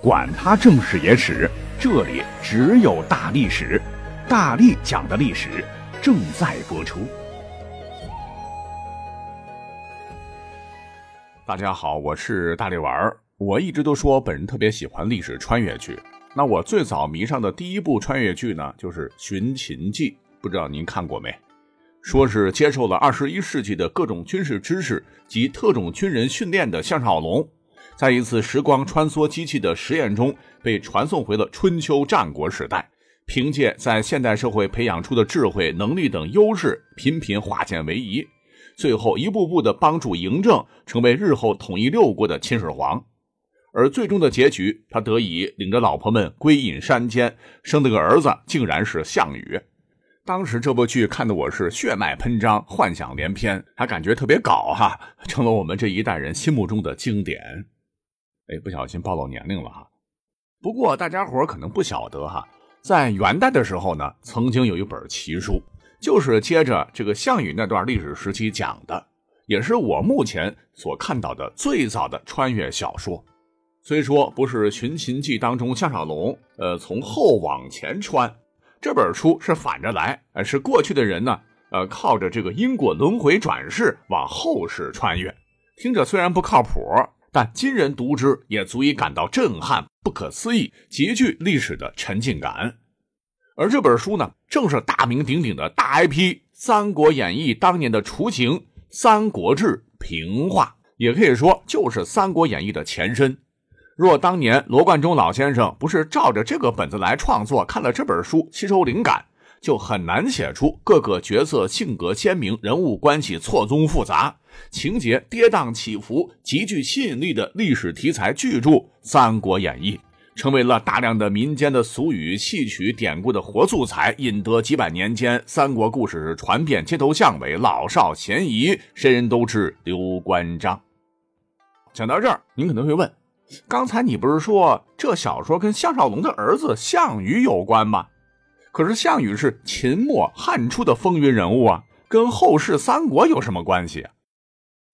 管他正史野史，这里只有大历史，大力讲的历史正在播出。大家好，我是大力丸儿。我一直都说本人特别喜欢历史穿越剧。那我最早迷上的第一部穿越剧呢，就是《寻秦记》，不知道您看过没？说是接受了二十一世纪的各种军事知识及特种军人训练的项少龙。在一次时光穿梭机器的实验中，被传送回了春秋战国时代。凭借在现代社会培养出的智慧、能力等优势，频频化险为夷，最后一步步的帮助嬴政成为日后统一六国的秦始皇。而最终的结局，他得以领着老婆们归隐山间，生了个儿子，竟然是项羽。当时这部剧看的我是血脉喷张，幻想连篇，还感觉特别搞哈，成了我们这一代人心目中的经典。哎，不小心暴露年龄了哈。不过大家伙可能不晓得哈，在元代的时候呢，曾经有一本奇书，就是接着这个项羽那段历史时期讲的，也是我目前所看到的最早的穿越小说。虽说不是《寻秦记》当中项少龙，呃，从后往前穿，这本书是反着来，呃，是过去的人呢，呃，靠着这个因果轮回转世往后世穿越，听着虽然不靠谱。但今人读之，也足以感到震撼、不可思议、极具历史的沉浸感。而这本书呢，正是大名鼎鼎的大 IP《三国演义》当年的雏形，《三国志》平话，也可以说就是《三国演义》的前身。若当年罗贯中老先生不是照着这个本子来创作，看了这本书吸收灵感。就很难写出各个角色性格鲜明、人物关系错综复杂、情节跌宕起伏、极具吸引力的历史题材巨著《三国演义》，成为了大量的民间的俗语、戏曲、典故的活素材，引得几百年间三国故事传遍街头巷尾，老少咸宜，谁人都知刘关张。讲到这儿，您可能会问：刚才你不是说这小说跟项少龙的儿子项羽有关吗？可是项羽是秦末汉初的风云人物啊，跟后世三国有什么关系啊？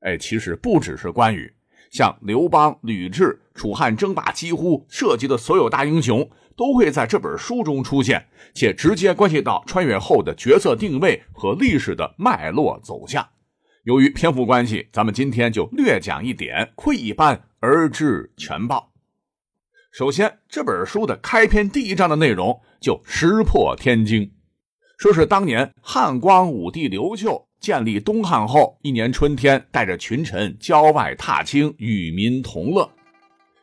哎，其实不只是关羽，像刘邦、吕雉、楚汉争霸，几乎涉及的所有大英雄都会在这本书中出现，且直接关系到穿越后的角色定位和历史的脉络走向。由于篇幅关系，咱们今天就略讲一点，窥一斑而知全豹。首先，这本书的开篇第一章的内容就石破天惊，说是当年汉光武帝刘秀建立东汉后，一年春天带着群臣郊外踏青，与民同乐。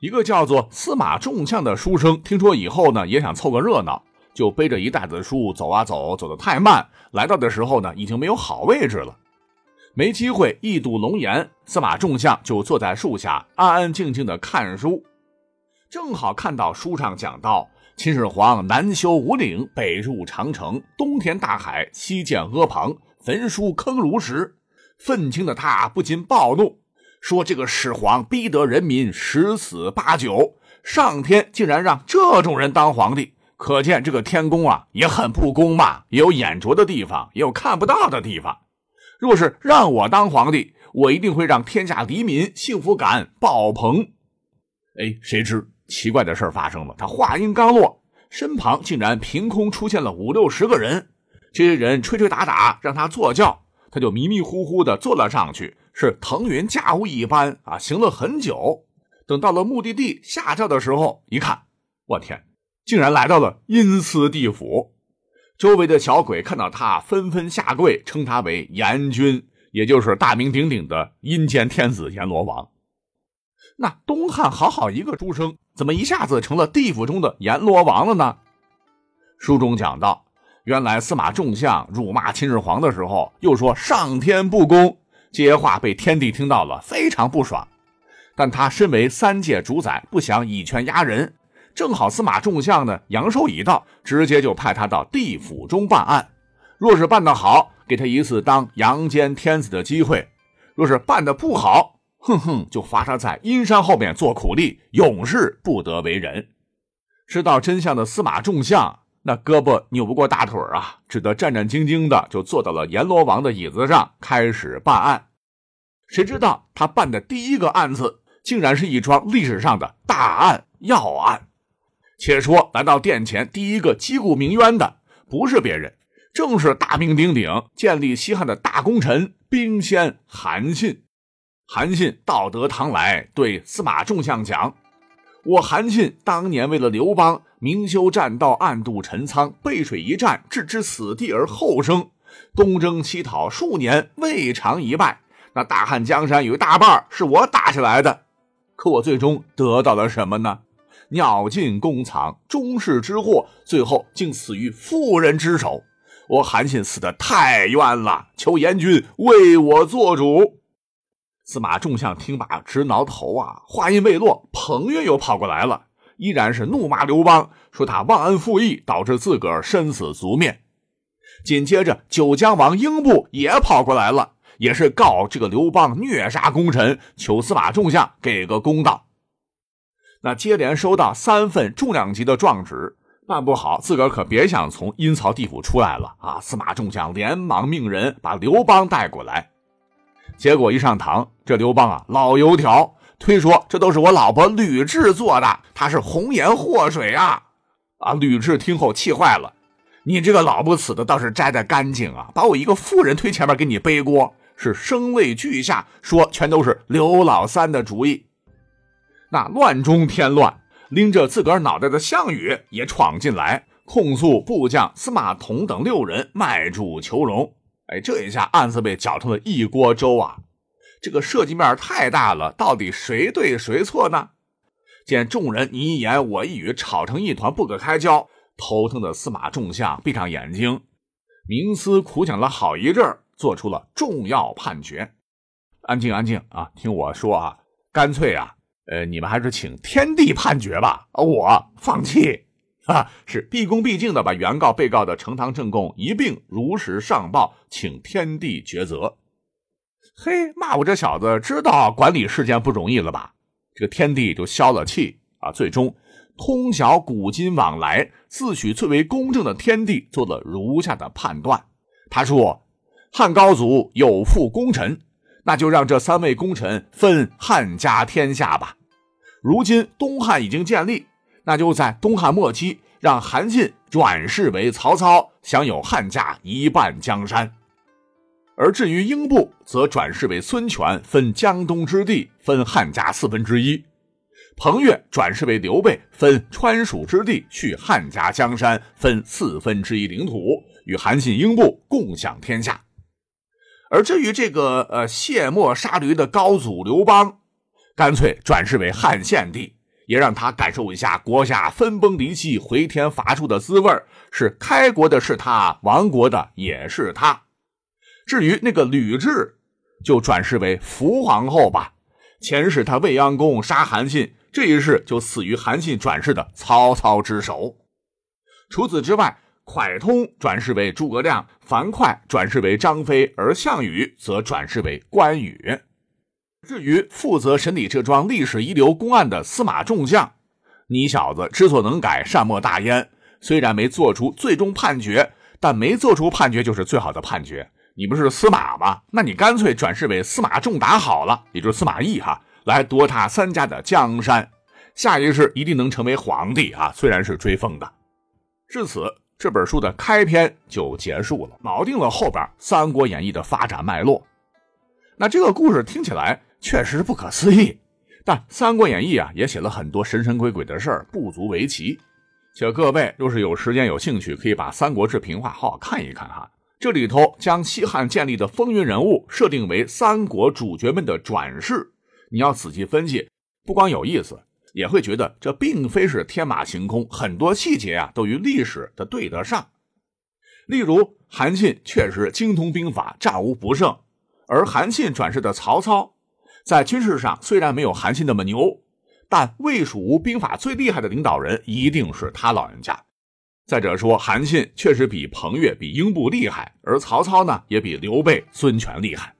一个叫做司马仲相的书生听说以后呢，也想凑个热闹，就背着一袋子书走啊走，走得太慢，来到的时候呢，已经没有好位置了，没机会一睹龙颜。司马仲相就坐在树下，安安静静的看书。正好看到书上讲到，秦始皇南修五岭，北入长城，东填大海，西建阿房，焚书坑儒时，愤青的他不禁暴怒，说：“这个始皇逼得人民十死八九，上天竟然让这种人当皇帝，可见这个天公啊也很不公嘛，也有眼拙的地方，也有看不到的地方。若是让我当皇帝，我一定会让天下黎民幸福感爆棚。”哎，谁知？奇怪的事发生了，他话音刚落，身旁竟然凭空出现了五六十个人。这些人吹吹打打，让他坐轿，他就迷迷糊糊的坐了上去，是腾云驾雾一般啊，行了很久。等到了目的地下轿的时候，一看，我天，竟然来到了阴司地府。周围的小鬼看到他，纷纷下跪，称他为阎君，也就是大名鼎鼎的阴间天子阎罗王。那东汉好好一个书生，怎么一下子成了地府中的阎罗王了呢？书中讲到，原来司马仲相辱骂秦始皇的时候，又说上天不公，这些话被天帝听到了，非常不爽。但他身为三界主宰，不想以权压人，正好司马仲相呢阳寿已到，直接就派他到地府中办案。若是办得好，给他一次当阳间天子的机会；若是办得不好，哼哼，就罚他在阴山后面做苦力，永世不得为人。知道真相的司马仲相，那胳膊扭不过大腿啊，只得战战兢兢的就坐到了阎罗王的椅子上，开始办案。谁知道他办的第一个案子，竟然是一桩历史上的大案要案。且说来到殿前，第一个击鼓鸣冤的不是别人，正是大名鼎鼎建立西汉的大功臣兵仙韩信。韩信到得堂来，对司马仲相讲：“我韩信当年为了刘邦，明修栈道，暗度陈仓，背水一战，置之死地而后生。东征西讨数年，未尝一败。那大汉江山有一大半是我打下来的。可我最终得到了什么呢？鸟尽弓藏，终世之祸，最后竟死于妇人之手。我韩信死的太冤了，求阎君为我做主。”司马仲相听罢直挠头啊！话音未落，彭越又跑过来了，依然是怒骂刘邦，说他忘恩负义，导致自个儿身死族灭。紧接着，九江王英布也跑过来了，也是告这个刘邦虐杀功臣，求司马仲相给个公道。那接连收到三份重量级的状纸，办不好自个儿可别想从阴曹地府出来了啊！司马仲相连忙命人把刘邦带过来。结果一上堂，这刘邦啊，老油条，推说这都是我老婆吕雉做的，他是红颜祸水啊！啊，吕雉听后气坏了，你这个老不死的倒是摘得干净啊，把我一个妇人推前面给你背锅，是声泪俱下，说全都是刘老三的主意。那乱中添乱，拎着自个儿脑袋的项羽也闯进来，控诉部将司马同等六人卖主求荣。哎，这一下案子被搅成了一锅粥啊！这个涉及面太大了，到底谁对谁错呢？见众人你一言我一语，吵成一团不可开交，头疼的司马仲相闭上眼睛，冥思苦想了好一阵做出了重要判决。安静，安静啊！听我说啊，干脆啊，呃，你们还是请天地判决吧，我放弃。啊，是毕恭毕敬的把原告、被告的呈堂证供一并如实上报，请天地抉择。嘿，骂我这小子知道管理事件不容易了吧？这个天地就消了气啊。最终，通晓古今往来，自诩最为公正的天地做了如下的判断。他说：“汉高祖有负功臣，那就让这三位功臣分汉家天下吧。如今东汉已经建立。”那就在东汉末期，让韩信转世为曹操，享有汉家一半江山；而至于英布，则转世为孙权，分江东之地，分汉家四分之一；彭越转世为刘备，分川蜀之地，续汉家江山，分四分之一领土，与韩信、英布共享天下。而至于这个呃卸磨杀驴的高祖刘邦，干脆转世为汉献帝。也让他感受一下国家分崩离析、回天乏术的滋味是开国的是他，亡国的也是他。至于那个吕雉，就转世为伏皇后吧。前世他未央宫杀韩信，这一世就死于韩信转世的曹操之手。除此之外，蒯通转世为诸葛亮，樊哙转世为张飞，而项羽则转世为关羽。至于负责审理这桩历史遗留公案的司马仲相，你小子知错能改，善莫大焉。虽然没做出最终判决，但没做出判决就是最好的判决。你不是司马吗？那你干脆转世为司马仲达好了，也就是司马懿哈，来夺他三家的江山。下一世一定能成为皇帝啊！虽然是追封的。至此，这本书的开篇就结束了，锚定了后边《三国演义》的发展脉络。那这个故事听起来。确实不可思议，但《三国演义》啊也写了很多神神鬼鬼的事儿，不足为奇。且各位若是有时间有兴趣，可以把《三国志》平话好好看一看哈。这里头将西汉建立的风云人物设定为三国主角们的转世，你要仔细分析，不光有意思，也会觉得这并非是天马行空，很多细节啊都与历史的对得上。例如，韩信确实精通兵法，战无不胜，而韩信转世的曹操。在军事上虽然没有韩信那么牛，但魏蜀吴兵法最厉害的领导人一定是他老人家。再者说，韩信确实比彭越、比英布厉害，而曹操呢也比刘备、孙权厉害。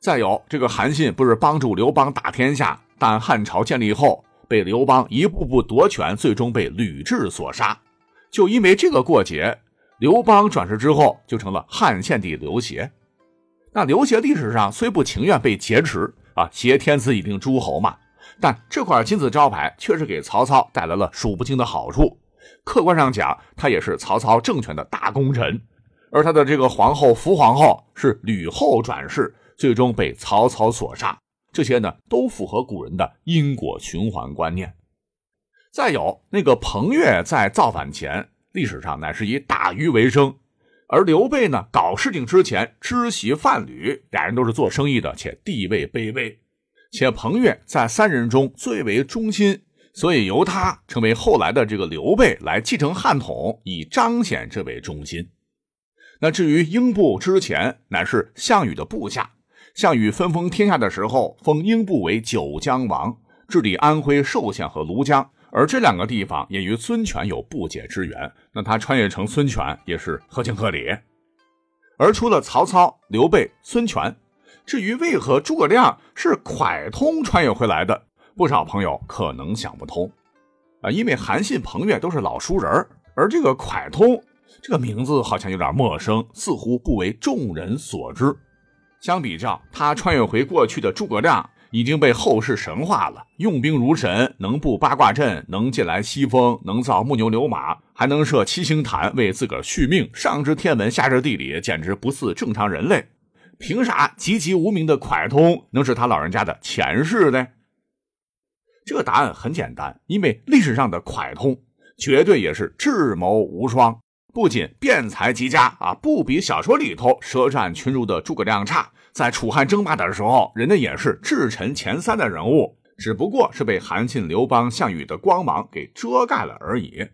再有，这个韩信不是帮助刘邦打天下，但汉朝建立后被刘邦一步步夺权，最终被吕雉所杀。就因为这个过节，刘邦转世之后就成了汉献帝刘协。那刘协历史上虽不情愿被劫持。啊，挟天子以令诸侯嘛，但这块金字招牌确实给曹操带来了数不清的好处。客观上讲，他也是曹操政权的大功臣。而他的这个皇后伏皇后是吕后转世，最终被曹操所杀。这些呢，都符合古人的因果循环观念。再有那个彭越在造反前，历史上乃是以打鱼为生，而刘备呢，搞事情之前知席贩履，俩人都是做生意的，且地位卑微。且彭越在三人中最为忠心，所以由他成为后来的这个刘备来继承汉统，以彰显这位忠心。那至于英布之前，乃是项羽的部下。项羽分封天下的时候，封英布为九江王，治理安徽寿县和庐江，而这两个地方也与孙权有不解之缘。那他穿越成孙权也是合情合理。而除了曹操、刘备、孙权，至于为何诸葛亮是蒯通穿越回来的，不少朋友可能想不通。啊，因为韩信、彭越都是老熟人而这个蒯通。这个名字好像有点陌生，似乎不为众人所知。相比较，他穿越回过去的诸葛亮已经被后世神化了，用兵如神，能布八卦阵，能借来西风，能造木牛流马，还能设七星坛为自个儿续命，上知天文，下知地理，简直不似正常人类。凭啥籍籍无名的蒯通能是他老人家的前世呢？这个答案很简单，因为历史上的蒯通绝对也是智谋无双。不仅辩才极佳啊，不比小说里头舌战群儒的诸葛亮差。在楚汉争霸的时候，人家也是至臣前三的人物，只不过是被韩信、刘邦、项羽的光芒给遮盖了而已。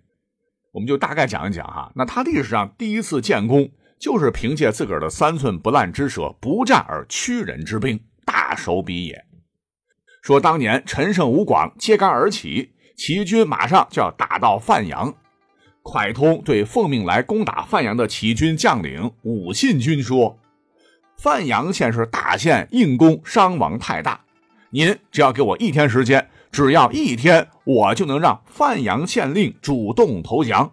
我们就大概讲一讲哈，那他历史上第一次建功，就是凭借自个儿的三寸不烂之舌，不战而屈人之兵，大手笔也。说当年陈胜、吴广揭竿而起，齐军马上就要打到范阳。蒯通对奉命来攻打范阳的齐军将领武信军说：“范阳县是大县，硬攻伤亡太大。您只要给我一天时间，只要一天，我就能让范阳县令主动投降。”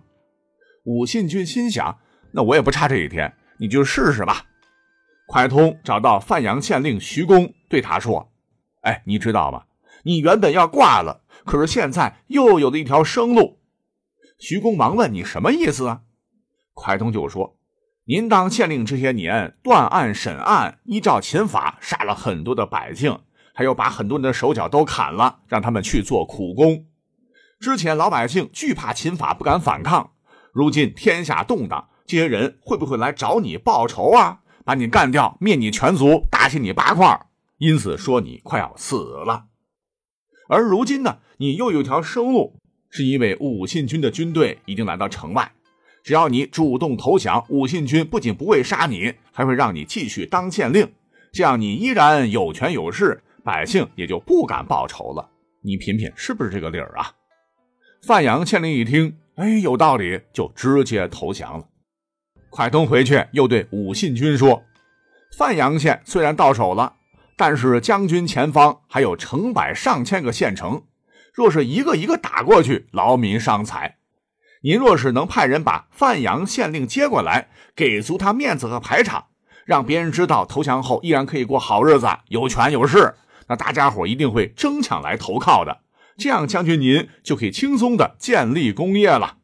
武信军心想：“那我也不差这一天，你就试试吧。”蒯通找到范阳县令徐公，对他说：“哎，你知道吗？你原本要挂了，可是现在又有了一条生路。”徐公忙问：“你什么意思啊？”蒯通就说：“您当县令这些年，断案审案，依照秦法杀了很多的百姓，还有把很多人的手脚都砍了，让他们去做苦工。之前老百姓惧怕秦法，不敢反抗。如今天下动荡，这些人会不会来找你报仇啊？把你干掉，灭你全族，打死你八块。因此说你快要死了。而如今呢，你又有条生路。”是因为武信军的军队已经来到城外，只要你主动投降，武信军不仅不会杀你，还会让你继续当县令，这样你依然有权有势，百姓也就不敢报仇了。你品品是不是这个理儿啊？范阳县令一听，哎，有道理，就直接投降了。蒯通回去又对武信军说：“范阳县虽然到手了，但是将军前方还有成百上千个县城。”若是一个一个打过去，劳民伤财。您若是能派人把范阳县令接过来，给足他面子和排场，让别人知道投降后依然可以过好日子，有权有势，那大家伙一定会争抢来投靠的。这样，将军您就可以轻松的建立功业了。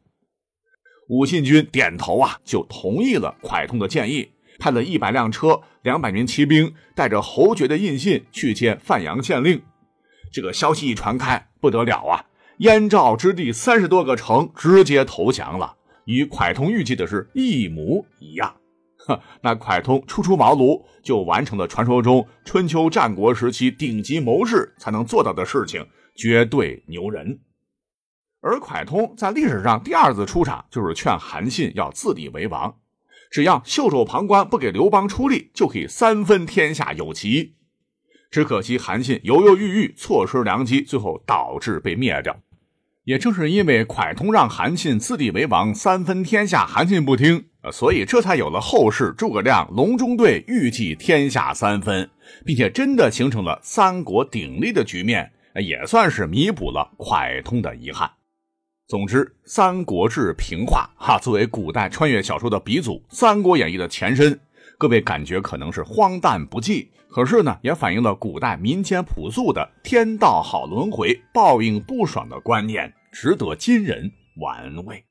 武信军点头啊，就同意了蒯通的建议，派了一百辆车、两百名骑兵，带着侯爵的印信去见范阳县令。这个消息一传开。不得了啊！燕赵之地三十多个城直接投降了，与蒯通预计的是一模一样。呵，那蒯通初出茅庐就完成了传说中春秋战国时期顶级谋士才能做到的事情，绝对牛人。而蒯通在历史上第二次出场，就是劝韩信要自立为王，只要袖手旁观，不给刘邦出力，就可以三分天下有其。只可惜韩信犹犹豫豫，错失良机，最后导致被灭掉。也正是因为蒯通让韩信自立为王，三分天下，韩信不听，所以这才有了后世诸葛亮隆中对，预计天下三分，并且真的形成了三国鼎立的局面，也算是弥补了蒯通的遗憾。总之，《三国志》平话哈，作为古代穿越小说的鼻祖，《三国演义》的前身。各位感觉可能是荒诞不济，可是呢，也反映了古代民间朴素的天道好轮回、报应不爽的观念，值得今人玩味。